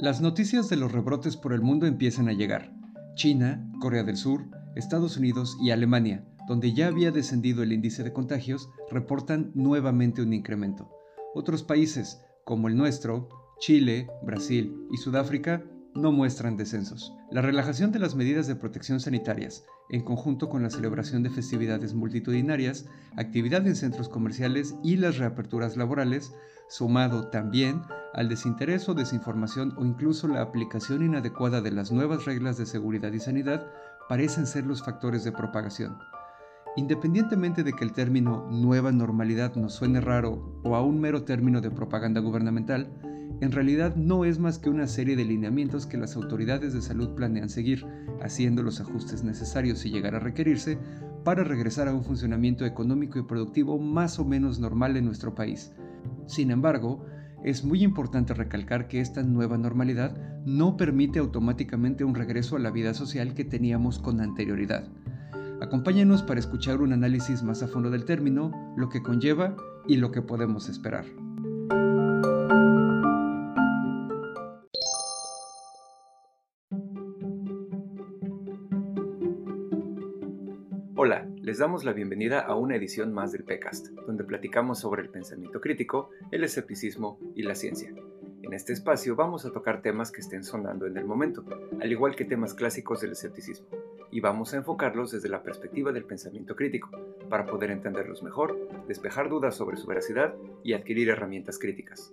Las noticias de los rebrotes por el mundo empiezan a llegar. China, Corea del Sur, Estados Unidos y Alemania, donde ya había descendido el índice de contagios, reportan nuevamente un incremento. Otros países, como el nuestro, Chile, Brasil y Sudáfrica, no muestran descensos. La relajación de las medidas de protección sanitarias, en conjunto con la celebración de festividades multitudinarias, actividad en centros comerciales y las reaperturas laborales, sumado también al desinterés o desinformación o incluso la aplicación inadecuada de las nuevas reglas de seguridad y sanidad, parecen ser los factores de propagación. Independientemente de que el término nueva normalidad nos suene raro o a un mero término de propaganda gubernamental, en realidad no es más que una serie de lineamientos que las autoridades de salud planean seguir, haciendo los ajustes necesarios si llegara a requerirse, para regresar a un funcionamiento económico y productivo más o menos normal en nuestro país. Sin embargo, es muy importante recalcar que esta nueva normalidad no permite automáticamente un regreso a la vida social que teníamos con anterioridad. Acompáñenos para escuchar un análisis más a fondo del término, lo que conlleva y lo que podemos esperar. Les damos la bienvenida a una edición más del PECAST, donde platicamos sobre el pensamiento crítico, el escepticismo y la ciencia. En este espacio vamos a tocar temas que estén sonando en el momento, al igual que temas clásicos del escepticismo, y vamos a enfocarlos desde la perspectiva del pensamiento crítico, para poder entenderlos mejor, despejar dudas sobre su veracidad y adquirir herramientas críticas.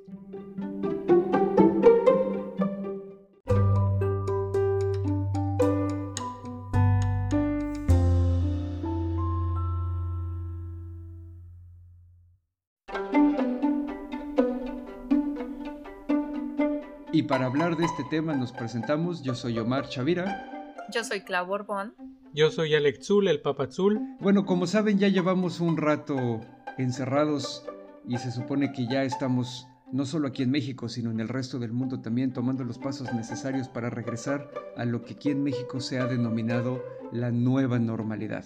Y para hablar de este tema nos presentamos, yo soy Omar Chavira. Yo soy Clau Borbón. Yo soy Alex Zul, el Papazul. Bueno, como saben ya llevamos un rato encerrados y se supone que ya estamos no solo aquí en México, sino en el resto del mundo también tomando los pasos necesarios para regresar a lo que aquí en México se ha denominado la nueva normalidad.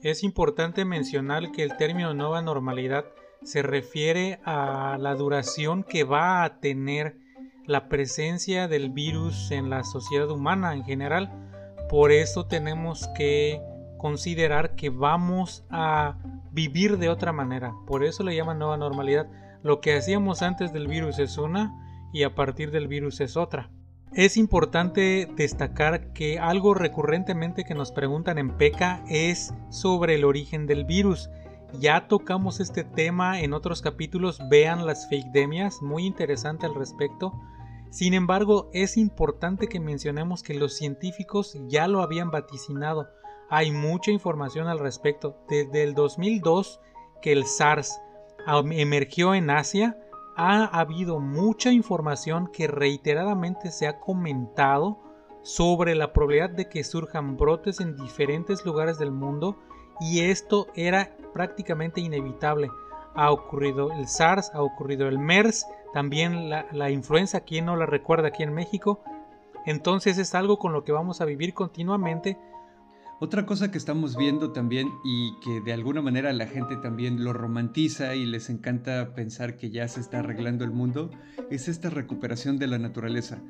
Es importante mencionar que el término nueva normalidad se refiere a la duración que va a tener la presencia del virus en la sociedad humana en general. Por eso tenemos que considerar que vamos a vivir de otra manera. Por eso le llaman nueva normalidad. Lo que hacíamos antes del virus es una y a partir del virus es otra. Es importante destacar que algo recurrentemente que nos preguntan en PECA es sobre el origen del virus. Ya tocamos este tema en otros capítulos, vean las fake demias, muy interesante al respecto. Sin embargo, es importante que mencionemos que los científicos ya lo habían vaticinado. Hay mucha información al respecto. Desde el 2002 que el SARS emergió en Asia, ha habido mucha información que reiteradamente se ha comentado sobre la probabilidad de que surjan brotes en diferentes lugares del mundo y esto era prácticamente inevitable. Ha ocurrido el SARS, ha ocurrido el MERS, también la, influenza, quien no la recuerda aquí en México. Entonces es algo con lo que vamos a vivir continuamente. Otra cosa que estamos viendo también y que de alguna manera la gente también lo romantiza y les encanta pensar que ya se está arreglando el mundo es esta recuperación de la naturaleza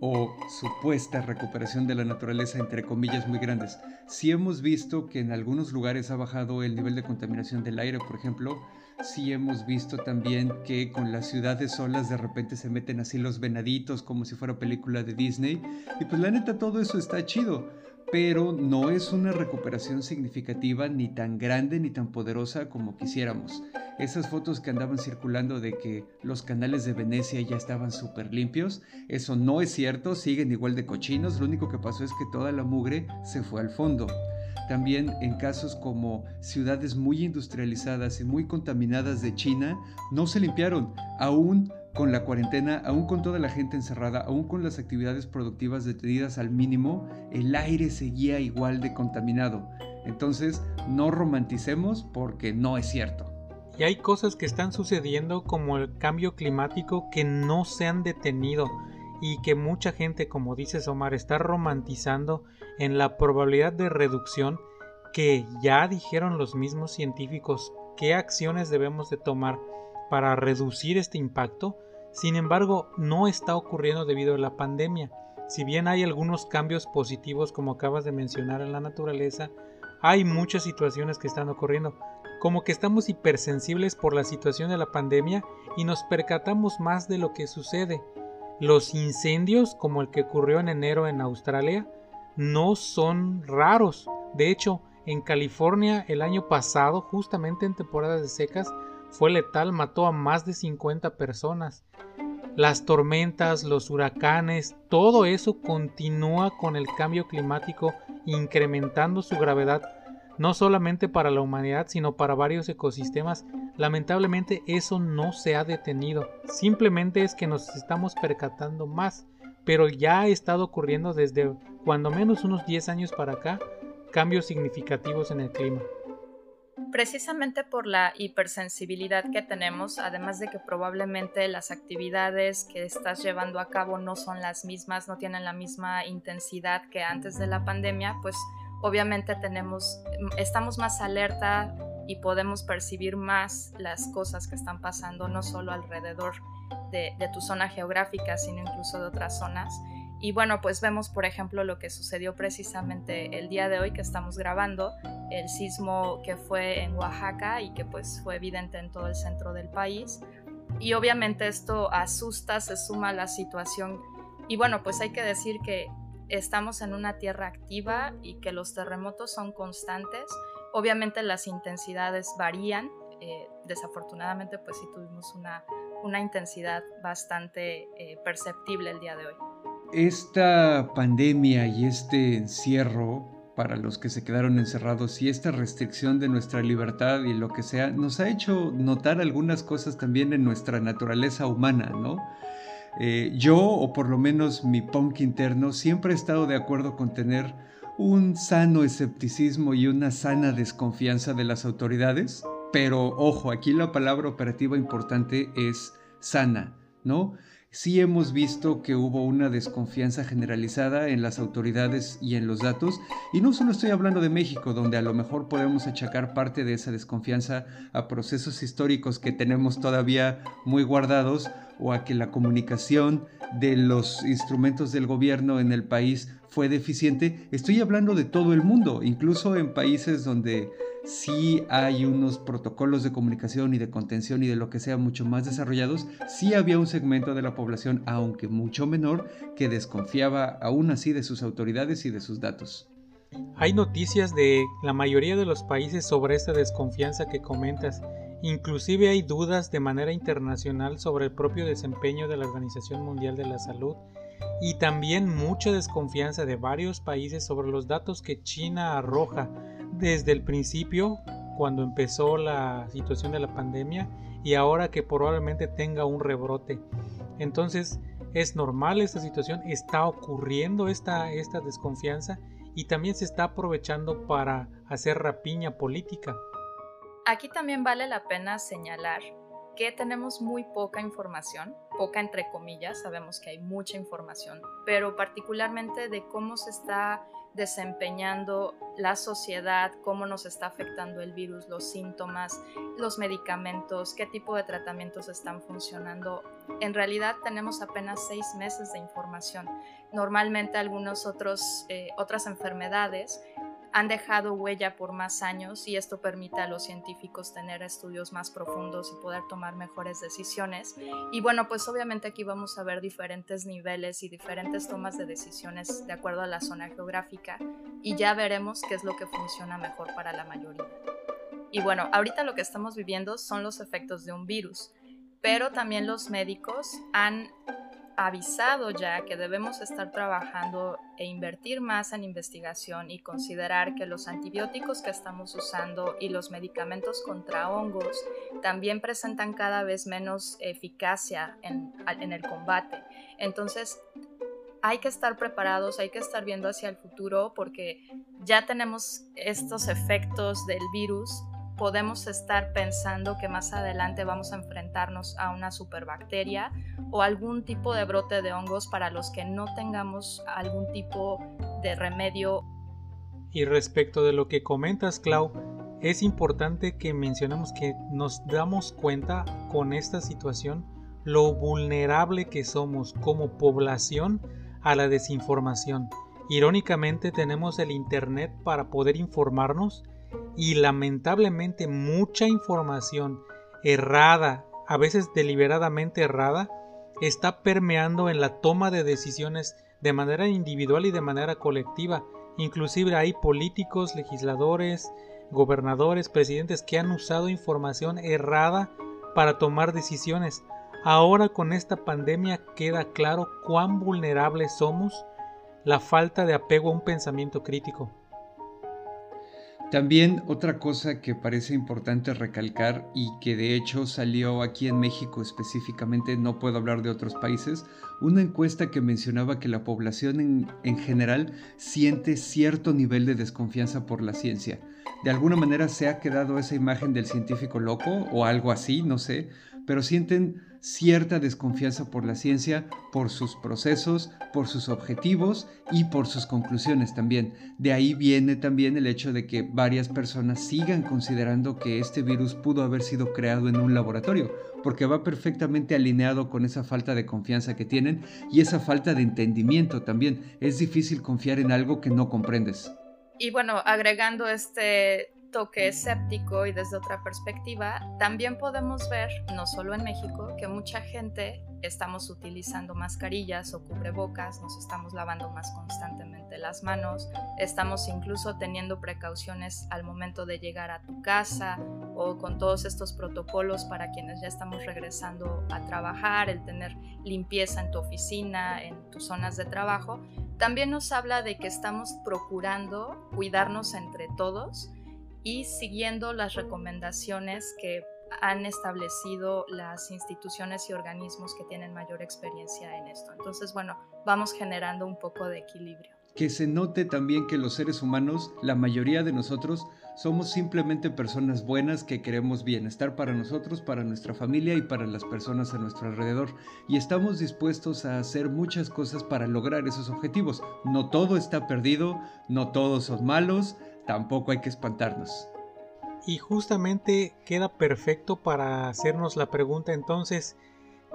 o supuesta recuperación de la naturaleza entre comillas muy grandes. Si hemos visto que en algunos lugares ha bajado el nivel de contaminación del aire, por ejemplo, sí hemos visto también que con las ciudades solas de repente se meten así los venaditos como si fuera película de Disney. Y pues la neta todo eso está chido, pero no es una recuperación significativa ni tan grande ni tan poderosa como quisiéramos. Esas fotos que andaban circulando de que los canales de Venecia ya estaban súper limpios, eso no es cierto, siguen igual de cochinos, lo único que pasó es que toda la mugre se fue al fondo. También en casos como ciudades muy industrializadas y muy contaminadas de China, no se limpiaron, aún con la cuarentena, aún con toda la gente encerrada, aún con las actividades productivas detenidas al mínimo, el aire seguía igual de contaminado. Entonces, no romanticemos porque no es cierto. Y hay cosas que están sucediendo como el cambio climático que no se han detenido y que mucha gente, como dice Omar, está romantizando en la probabilidad de reducción que ya dijeron los mismos científicos qué acciones debemos de tomar para reducir este impacto. Sin embargo, no está ocurriendo debido a la pandemia. Si bien hay algunos cambios positivos como acabas de mencionar en la naturaleza, hay muchas situaciones que están ocurriendo, como que estamos hipersensibles por la situación de la pandemia y nos percatamos más de lo que sucede. Los incendios, como el que ocurrió en enero en Australia, no son raros. De hecho, en California el año pasado, justamente en temporadas de secas, fue letal, mató a más de 50 personas. Las tormentas, los huracanes, todo eso continúa con el cambio climático incrementando su gravedad no solamente para la humanidad, sino para varios ecosistemas. Lamentablemente eso no se ha detenido, simplemente es que nos estamos percatando más, pero ya ha estado ocurriendo desde cuando menos unos 10 años para acá cambios significativos en el clima. Precisamente por la hipersensibilidad que tenemos, además de que probablemente las actividades que estás llevando a cabo no son las mismas, no tienen la misma intensidad que antes de la pandemia, pues obviamente tenemos, estamos más alerta y podemos percibir más las cosas que están pasando, no solo alrededor de, tu zona geográfica, sino incluso de otras zonas. Y bueno, pues vemos, por ejemplo, lo que sucedió precisamente el día de hoy que estamos grabando, el sismo que fue en Oaxaca y que pues fue evidente en todo el centro del país. Y obviamente esto asusta, se suma a la situación. Y bueno, pues hay que decir que estamos en una tierra activa y que los terremotos son constantes. Obviamente las intensidades varían. Eh, desafortunadamente, pues sí tuvimos una, una intensidad bastante eh, perceptible el día de hoy. Esta pandemia y este encierro para los que se quedaron encerrados y esta restricción de nuestra libertad y lo que sea, nos ha hecho notar algunas cosas también en nuestra naturaleza humana, ¿no? Eh, yo, o por lo menos mi punk interno, siempre he estado de acuerdo con tener un sano escepticismo y una sana desconfianza de las autoridades, pero ojo, aquí la palabra operativa importante es sana, ¿no? Sí hemos visto que hubo una desconfianza generalizada en las autoridades y en los datos, y no solo estoy hablando de México, donde a lo mejor podemos achacar parte de esa desconfianza a procesos históricos que tenemos todavía muy guardados, o a que la comunicación de los instrumentos del gobierno en el país fue deficiente, estoy hablando de todo el mundo, incluso en países donde sí hay unos protocolos de comunicación y de contención y de lo que sea mucho más desarrollados, sí había un segmento de la población, aunque mucho menor, que desconfiaba aún así de sus autoridades y de sus datos. Hay noticias de la mayoría de los países sobre esta desconfianza que comentas Inclusive hay dudas de manera internacional sobre el propio desempeño de la Organización Mundial de la Salud y también mucha desconfianza de varios países sobre los datos que China arroja desde el principio, cuando empezó la situación de la pandemia, y ahora que probablemente tenga un rebrote. Entonces, es normal esta situación, está ocurriendo esta, esta desconfianza y también se está aprovechando para hacer rapiña política. Aquí también vale la pena señalar que tenemos muy poca información, poca entre comillas, sabemos que hay mucha información, pero particularmente de cómo se está desempeñando la sociedad, cómo nos está afectando el virus, los síntomas, los medicamentos, qué tipo de tratamientos están funcionando. En realidad tenemos apenas seis meses de información. Normalmente algunas eh, otras enfermedades han dejado huella por más años y esto permite a los científicos tener estudios más profundos y poder tomar mejores decisiones. Y bueno, pues obviamente aquí vamos a ver diferentes niveles y diferentes tomas de decisiones de acuerdo a la zona geográfica y ya veremos qué es lo que funciona mejor para la mayoría. Y bueno, ahorita lo que estamos viviendo son los efectos de un virus, pero también los médicos han avisado ya que debemos estar trabajando e invertir más en investigación y considerar que los antibióticos que estamos usando y los medicamentos contra hongos también presentan cada vez menos eficacia en, en el combate. Entonces, hay que estar preparados, hay que estar viendo hacia el futuro porque ya tenemos estos efectos del virus podemos estar pensando que más adelante vamos a enfrentarnos a una superbacteria o algún tipo de brote de hongos para los que no tengamos algún tipo de remedio. Y respecto de lo que comentas, Clau, es importante que mencionemos que nos damos cuenta con esta situación lo vulnerable que somos como población a la desinformación. Irónicamente tenemos el Internet para poder informarnos y lamentablemente mucha información errada, a veces deliberadamente errada, está permeando en la toma de decisiones de manera individual y de manera colectiva. Inclusive hay políticos, legisladores, gobernadores, presidentes que han usado información errada para tomar decisiones. Ahora con esta pandemia queda claro cuán vulnerables somos la falta de apego a un pensamiento crítico. También otra cosa que parece importante recalcar y que de hecho salió aquí en México específicamente, no puedo hablar de otros países, una encuesta que mencionaba que la población en, en, general siente cierto nivel de desconfianza por la ciencia. De alguna manera se ha quedado esa imagen del científico loco o algo así, no sé, pero sienten cierta desconfianza por la ciencia, por sus procesos, por sus objetivos y por sus conclusiones también. De ahí viene también el hecho de que varias personas sigan considerando que este virus pudo haber sido creado en un laboratorio, porque va perfectamente alineado con esa falta de confianza que tienen y esa falta de entendimiento también. Es difícil confiar en algo que no comprendes. Y bueno, agregando este toque escéptico y desde otra perspectiva, también podemos ver, no solo en México, que mucha gente estamos utilizando mascarillas o cubrebocas, nos estamos lavando más constantemente las manos, estamos incluso teniendo precauciones al momento de llegar a tu casa o con todos estos protocolos para quienes ya estamos regresando a trabajar, el tener limpieza en tu oficina, en tus zonas de trabajo, también nos habla de que estamos procurando cuidarnos entre todos y siguiendo las recomendaciones que han establecido las instituciones y organismos que tienen mayor experiencia en esto. Entonces, bueno, vamos generando un poco de equilibrio. Que se note también que los seres humanos, la mayoría de nosotros, somos simplemente personas buenas que queremos bienestar para nosotros, para nuestra familia y para las personas a nuestro alrededor. Y estamos dispuestos a hacer muchas cosas para lograr esos objetivos. No todo está perdido, no todos son malos, tampoco hay que espantarnos. Y justamente queda perfecto para hacernos la pregunta entonces,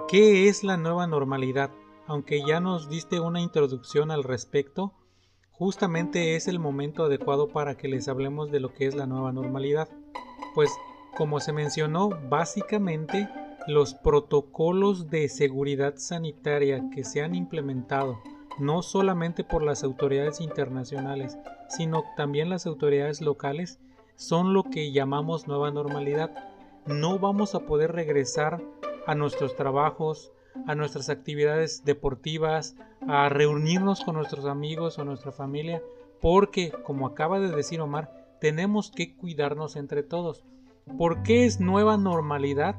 ¿qué es la nueva normalidad? Aunque ya nos diste una introducción al respecto, justamente es el momento adecuado para que les hablemos de lo que es la nueva normalidad. Pues como se mencionó, básicamente los protocolos de seguridad sanitaria que se han implementado no solamente por las autoridades internacionales, sino también las autoridades locales, son lo que llamamos nueva normalidad. No vamos a poder regresar a nuestros trabajos, a nuestras actividades deportivas, a reunirnos con nuestros amigos o nuestra familia, porque, como acaba de decir Omar, tenemos que cuidarnos entre todos. ¿Por qué es nueva normalidad?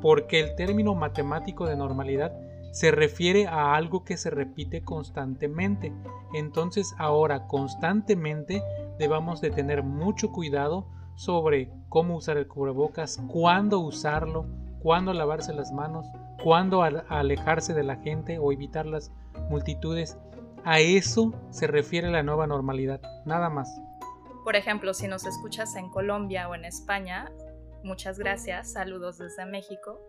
Porque el término matemático de normalidad se refiere a algo que se repite constantemente. Entonces ahora constantemente debamos de tener mucho cuidado sobre cómo usar el cubrebocas, cuándo usarlo, cuándo lavarse las manos, cuándo alejarse de la gente o evitar las multitudes. A eso se refiere la nueva normalidad, nada más. Por ejemplo, si nos escuchas en Colombia o en España, muchas gracias, saludos desde México.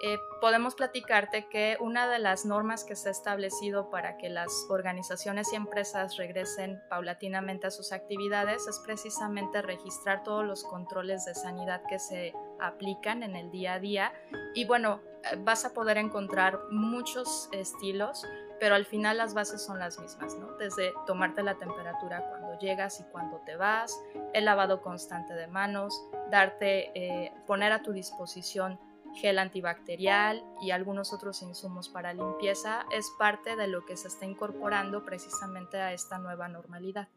Eh, podemos platicarte que una de las normas que se ha establecido para que las organizaciones y empresas regresen paulatinamente a sus actividades es precisamente registrar todos los controles de sanidad que se aplican en el día a día. Y bueno, eh, vas a poder encontrar muchos estilos, pero al final las bases son las mismas, ¿no? Desde tomarte la temperatura cuando llegas y cuando te vas, el lavado constante de manos, darte, eh, poner a tu disposición gel antibacterial y algunos otros insumos para limpieza es parte de lo que se está incorporando precisamente a esta nueva normalidad.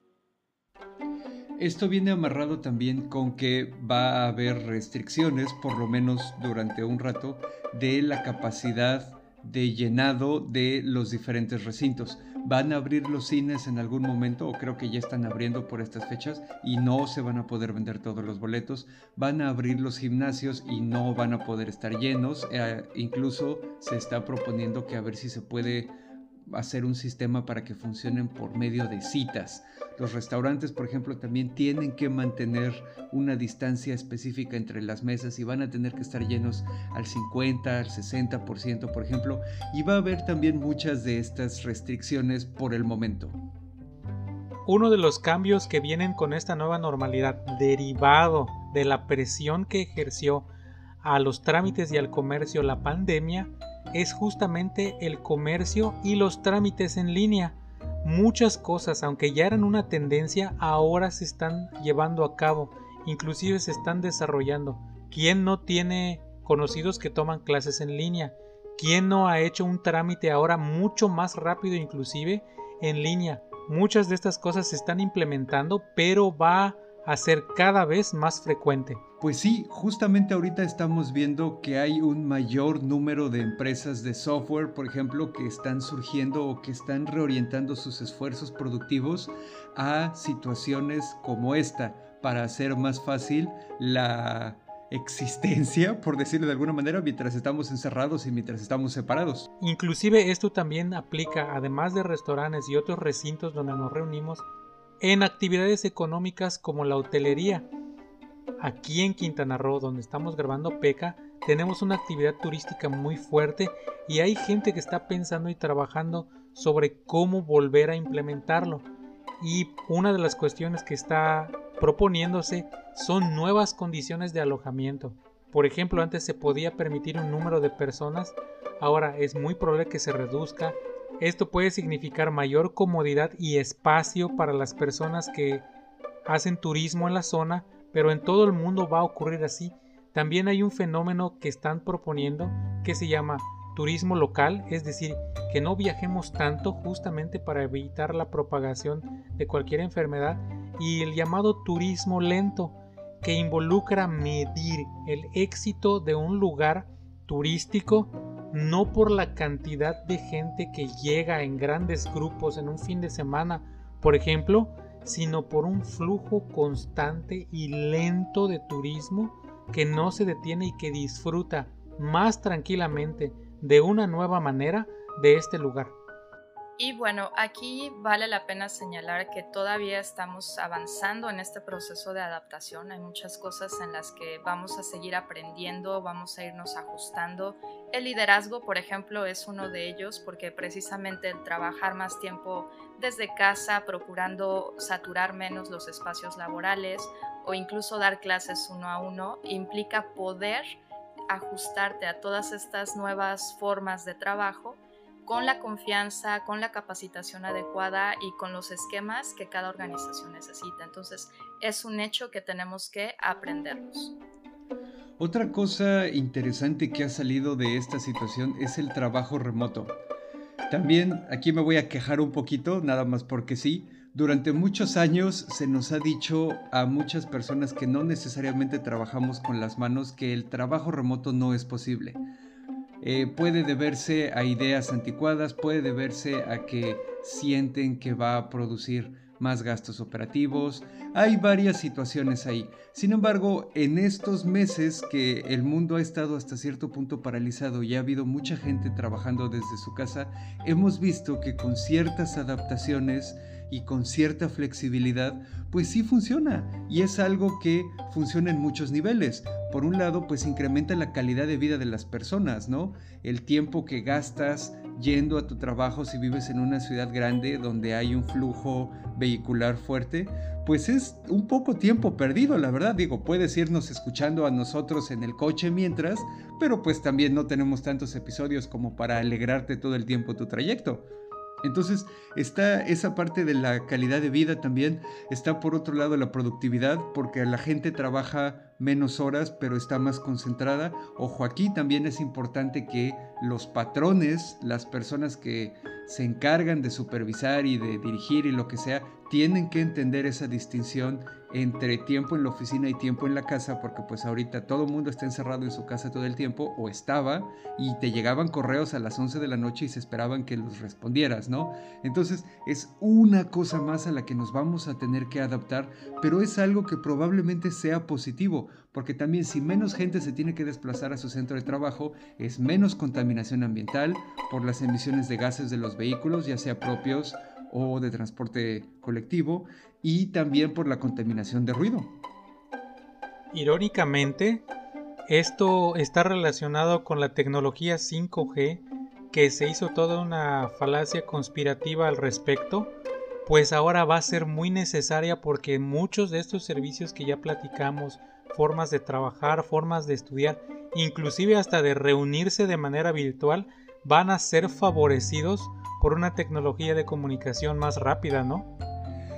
Esto viene amarrado también con que va a haber restricciones, por lo menos durante un rato, de la capacidad de llenado de los diferentes recintos van a abrir los cines en algún momento, o creo que ya están abriendo por estas fechas, y no se van a poder vender todos los boletos. Van a abrir los gimnasios y no van a poder estar llenos. Eh, incluso se está proponiendo que a ver si se puede hacer un sistema para que funcionen por medio de citas. Los restaurantes, por ejemplo, también tienen que mantener una distancia específica entre las mesas y van a tener que estar llenos al 50, al 60%, por ejemplo, y va a haber también muchas de estas restricciones por el momento. Uno de los cambios que vienen con esta nueva normalidad, derivado de la presión que ejerció a los trámites y al comercio la pandemia, es justamente el comercio y los trámites en línea. Muchas cosas, aunque ya eran una tendencia, ahora se están llevando a cabo, inclusive se están desarrollando. ¿Quién no tiene conocidos que toman clases en línea? ¿Quién no ha hecho un trámite ahora mucho más rápido inclusive en línea? Muchas de estas cosas se están implementando, pero va a ser cada vez más frecuente. Pues sí, justamente ahorita estamos viendo que hay un mayor número de empresas de software, por ejemplo, que están surgiendo o que están reorientando sus esfuerzos productivos a situaciones como esta para hacer más fácil la existencia, por decirlo de alguna manera, mientras estamos encerrados y mientras estamos separados. Inclusive esto también aplica, además de restaurantes y otros recintos donde nos reunimos, en actividades económicas como la hotelería. Aquí en Quintana Roo, donde estamos grabando PECA, tenemos una actividad turística muy fuerte y hay gente que está pensando y trabajando sobre cómo volver a implementarlo. Y una de las cuestiones que está proponiéndose son nuevas condiciones de alojamiento. Por ejemplo, antes se podía permitir un número de personas, ahora es muy probable que se reduzca esto puede significar mayor comodidad y espacio para las personas que hacen turismo en la zona, pero en todo el mundo va a ocurrir así. También hay un fenómeno que están proponiendo que se llama turismo local, es decir, que no viajemos tanto justamente para evitar la propagación de cualquier enfermedad, y el llamado turismo lento, que involucra medir el éxito de un lugar turístico no por la cantidad de gente que llega en grandes grupos en un fin de semana, por ejemplo, sino por un flujo constante y lento de turismo que no se detiene y que disfruta más tranquilamente de una nueva manera de este lugar. Y bueno, aquí vale la pena señalar que todavía estamos avanzando en este proceso de adaptación. Hay muchas cosas en las que vamos a seguir aprendiendo, vamos a irnos ajustando. El liderazgo, por ejemplo, es uno de ellos porque precisamente trabajar más tiempo desde casa, procurando saturar menos los espacios laborales o incluso dar clases uno a uno, implica poder ajustarte a todas estas nuevas formas de trabajo con la confianza, con la capacitación adecuada y con los esquemas que cada organización necesita. Entonces, es un hecho que tenemos que aprenderlos. Otra cosa interesante que ha salido de esta situación es el trabajo remoto. También aquí me voy a quejar un poquito, nada más porque sí. Durante muchos años se nos ha dicho a muchas personas que no necesariamente trabajamos con las manos que el trabajo remoto no es posible. Eh, puede deberse a ideas anticuadas, puede deberse a que sienten que va a producir más gastos operativos. Hay varias situaciones ahí. Sin embargo, en estos meses que el mundo ha estado hasta cierto punto paralizado y ha habido mucha gente trabajando desde su casa, hemos visto que con ciertas adaptaciones y con cierta flexibilidad, pues sí funciona. Y es algo que funciona en muchos niveles. Por un lado, pues incrementa la calidad de vida de las personas, ¿no? El tiempo que gastas yendo a tu trabajo si vives en una ciudad grande donde hay un flujo vehicular fuerte, pues es un poco tiempo perdido, la verdad. Digo, puedes irnos escuchando a nosotros en el coche mientras, pero pues también no tenemos tantos episodios como para alegrarte todo el tiempo tu trayecto. Entonces está esa parte de la calidad de vida también, está por otro lado la productividad, porque la gente trabaja menos horas, pero está más concentrada. Ojo, aquí también es importante que los patrones, las personas que se encargan de supervisar y de dirigir y lo que sea, tienen que entender esa distinción entre tiempo en la oficina y tiempo en la casa, porque pues ahorita todo el mundo está encerrado en su casa todo el tiempo, o estaba, y te llegaban correos a las 11 de la noche y se esperaban que los respondieras, ¿no? Entonces es una cosa más a la que nos vamos a tener que adaptar, pero es algo que probablemente sea positivo, porque también si menos gente se tiene que desplazar a su centro de trabajo, es menos contaminación ambiental por las emisiones de gases de los vehículos, ya sea propios o de transporte colectivo, y también por la contaminación de ruido. Irónicamente, esto está relacionado con la tecnología 5G, que se hizo toda una falacia conspirativa al respecto, pues ahora va a ser muy necesaria porque muchos de estos servicios que ya platicamos, formas de trabajar, formas de estudiar, inclusive hasta de reunirse de manera virtual, van a ser favorecidos por una tecnología de comunicación más rápida, ¿no?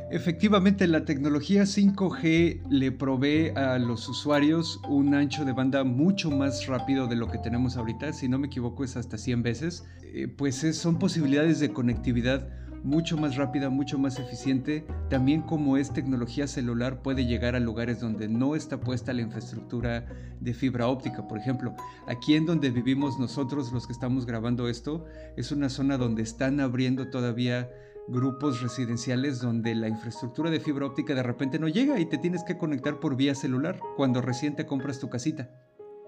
Efectivamente, la tecnología 5G le provee a los usuarios un ancho de banda mucho más rápido de lo que tenemos ahorita. Si no me equivoco, es hasta 100 veces. Eh, pues son posibilidades de conectividad mucho más rápida, mucho más eficiente. También como es tecnología celular puede llegar a lugares donde no está puesta la infraestructura de fibra óptica, por ejemplo. Aquí en donde vivimos nosotros los que estamos grabando esto, es una zona donde están abriendo todavía grupos residenciales donde la infraestructura de fibra óptica de repente no llega y te tienes que conectar por vía celular cuando recién te compras tu casita.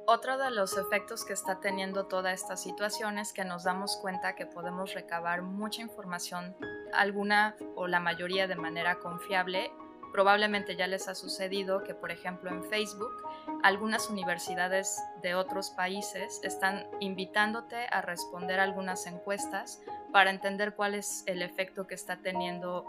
Otro de los efectos que está teniendo toda esta situación es que nos damos cuenta que podemos recabar mucha información, alguna o la mayoría de manera confiable. Probablemente ya les ha sucedido que, por ejemplo, en Facebook, algunas universidades de otros países están invitándote a responder algunas encuestas para entender cuál es el efecto que está teniendo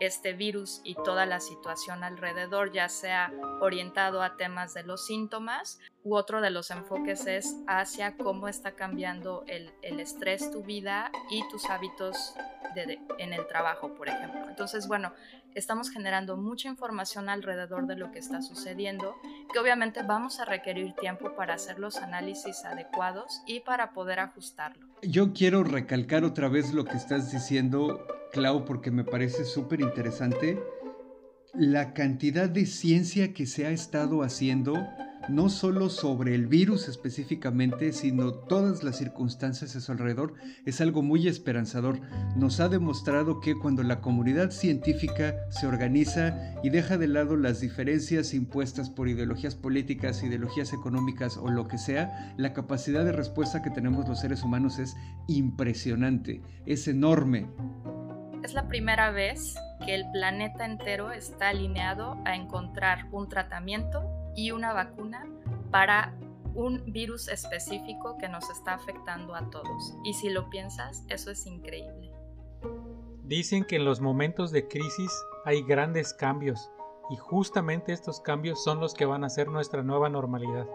este virus y toda la situación alrededor, ya sea orientado a temas de los síntomas u otro de los enfoques es hacia cómo está cambiando el, el estrés, tu vida y tus hábitos en el trabajo, por ejemplo. Entonces, bueno, estamos generando mucha información alrededor de lo que está sucediendo, que obviamente vamos a requerir tiempo para hacer los análisis adecuados y para poder ajustarlo. Yo quiero recalcar otra vez lo que estás diciendo, Clau, porque me parece súper interesante. La cantidad de ciencia que se ha estado haciendo no solo sobre el virus específicamente, sino todas las circunstancias a su alrededor, es algo muy esperanzador. Nos ha demostrado que cuando la comunidad científica se organiza y deja de lado las diferencias impuestas por ideologías políticas, ideologías económicas o lo que sea, la capacidad de respuesta que tenemos los seres humanos es impresionante, es enorme. Es la primera vez que el planeta entero está alineado a encontrar un tratamiento y una vacuna para un virus específico que nos está afectando a todos. Y si lo piensas, eso es increíble. Dicen que en los momentos de crisis hay grandes cambios y justamente estos cambios son los que van a ser nuestra nueva normalidad.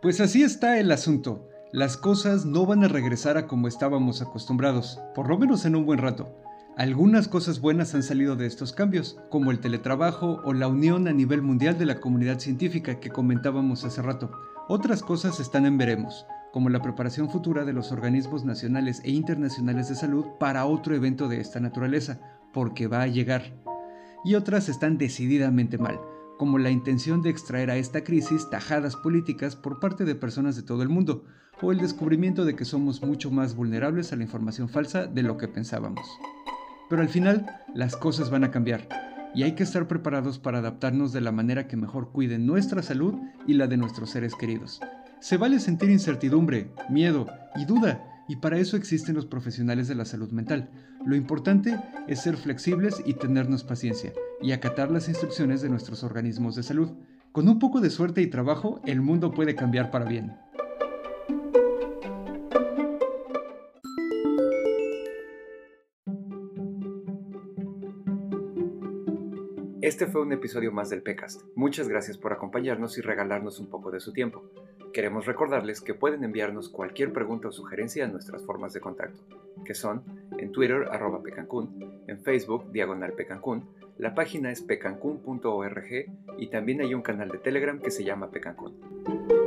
Pues así está el asunto. Las cosas no van a regresar a como estábamos acostumbrados, por lo menos en un buen rato. Algunas cosas buenas han salido de estos cambios, como el teletrabajo o la unión a nivel mundial de la comunidad científica que comentábamos hace rato. Otras cosas están en veremos, como la preparación futura de los organismos nacionales e internacionales de salud para otro evento de esta naturaleza, porque va a llegar. Y otras están decididamente mal, como la intención de extraer a esta crisis tajadas políticas por parte de personas de todo el mundo, o el descubrimiento de que somos mucho más vulnerables a la información falsa de lo que pensábamos. Pero al final las cosas van a cambiar y hay que estar preparados para adaptarnos de la manera que mejor cuide nuestra salud y la de nuestros seres queridos. Se vale sentir incertidumbre, miedo y duda, y para eso existen los profesionales de la salud mental. Lo importante es ser flexibles y tenernos paciencia, y acatar las instrucciones de nuestros organismos de salud. Con un poco de suerte y trabajo, el mundo puede cambiar para bien. Este fue un episodio más del PECAST. Muchas gracias por acompañarnos y regalarnos un poco de su tiempo. Queremos recordarles que pueden enviarnos cualquier pregunta o sugerencia a nuestras formas de contacto, que son en Twitter arroba pecancún, en Facebook diagonal pecancún, la página es pecancún.org y también hay un canal de Telegram que se llama Pecancún.